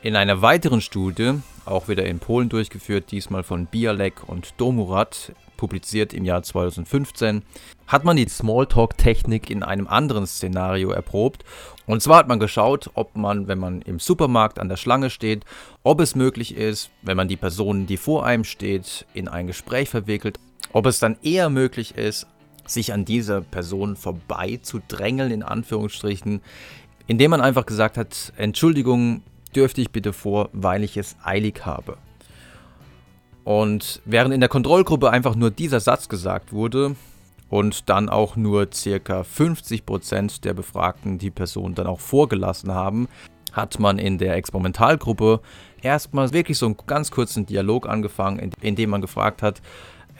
In einer weiteren Studie, auch wieder in Polen durchgeführt, diesmal von Bialek und Domurat, publiziert im Jahr 2015, hat man die Smalltalk-Technik in einem anderen Szenario erprobt. Und zwar hat man geschaut, ob man, wenn man im Supermarkt an der Schlange steht, ob es möglich ist, wenn man die Person, die vor einem steht, in ein Gespräch verwickelt, ob es dann eher möglich ist, sich an dieser Person vorbei zu drängeln, in Anführungsstrichen, indem man einfach gesagt hat, Entschuldigung, dürfte ich bitte vor, weil ich es eilig habe. Und während in der Kontrollgruppe einfach nur dieser Satz gesagt wurde und dann auch nur circa 50% der Befragten die Person dann auch vorgelassen haben, hat man in der Experimentalgruppe erstmal wirklich so einen ganz kurzen Dialog angefangen, in dem man gefragt hat,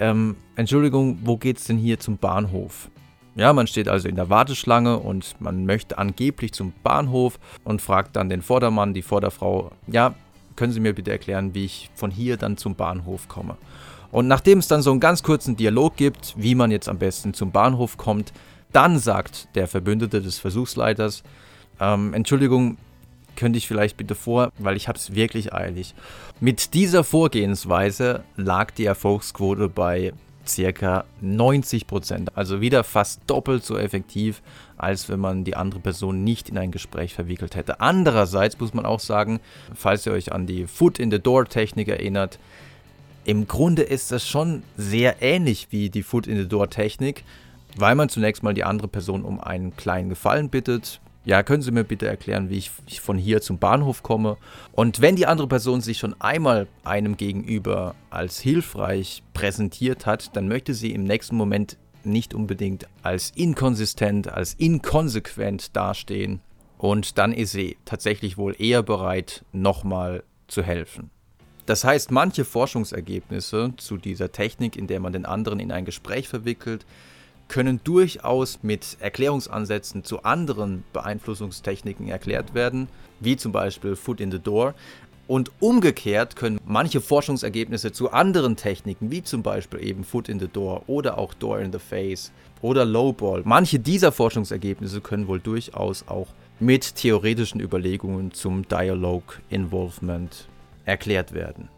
ähm, Entschuldigung, wo geht's denn hier zum Bahnhof? Ja, man steht also in der Warteschlange und man möchte angeblich zum Bahnhof und fragt dann den Vordermann, die Vorderfrau, ja, können Sie mir bitte erklären, wie ich von hier dann zum Bahnhof komme? Und nachdem es dann so einen ganz kurzen Dialog gibt, wie man jetzt am besten zum Bahnhof kommt, dann sagt der Verbündete des Versuchsleiters, ähm, Entschuldigung, könnte ich vielleicht bitte vor, weil ich habe es wirklich eilig. Mit dieser Vorgehensweise lag die Erfolgsquote bei circa 90 Prozent. Also wieder fast doppelt so effektiv, als wenn man die andere Person nicht in ein Gespräch verwickelt hätte. Andererseits muss man auch sagen, falls ihr euch an die Foot in the Door Technik erinnert, im Grunde ist das schon sehr ähnlich wie die Foot in the Door Technik, weil man zunächst mal die andere Person um einen kleinen Gefallen bittet, ja, können Sie mir bitte erklären, wie ich von hier zum Bahnhof komme? Und wenn die andere Person sich schon einmal einem gegenüber als hilfreich präsentiert hat, dann möchte sie im nächsten Moment nicht unbedingt als inkonsistent, als inkonsequent dastehen. Und dann ist sie tatsächlich wohl eher bereit, nochmal zu helfen. Das heißt, manche Forschungsergebnisse zu dieser Technik, in der man den anderen in ein Gespräch verwickelt, können durchaus mit Erklärungsansätzen zu anderen Beeinflussungstechniken erklärt werden, wie zum Beispiel Foot in the Door. Und umgekehrt können manche Forschungsergebnisse zu anderen Techniken, wie zum Beispiel eben Foot in the Door oder auch Door in the Face oder Lowball, manche dieser Forschungsergebnisse können wohl durchaus auch mit theoretischen Überlegungen zum Dialogue Involvement erklärt werden.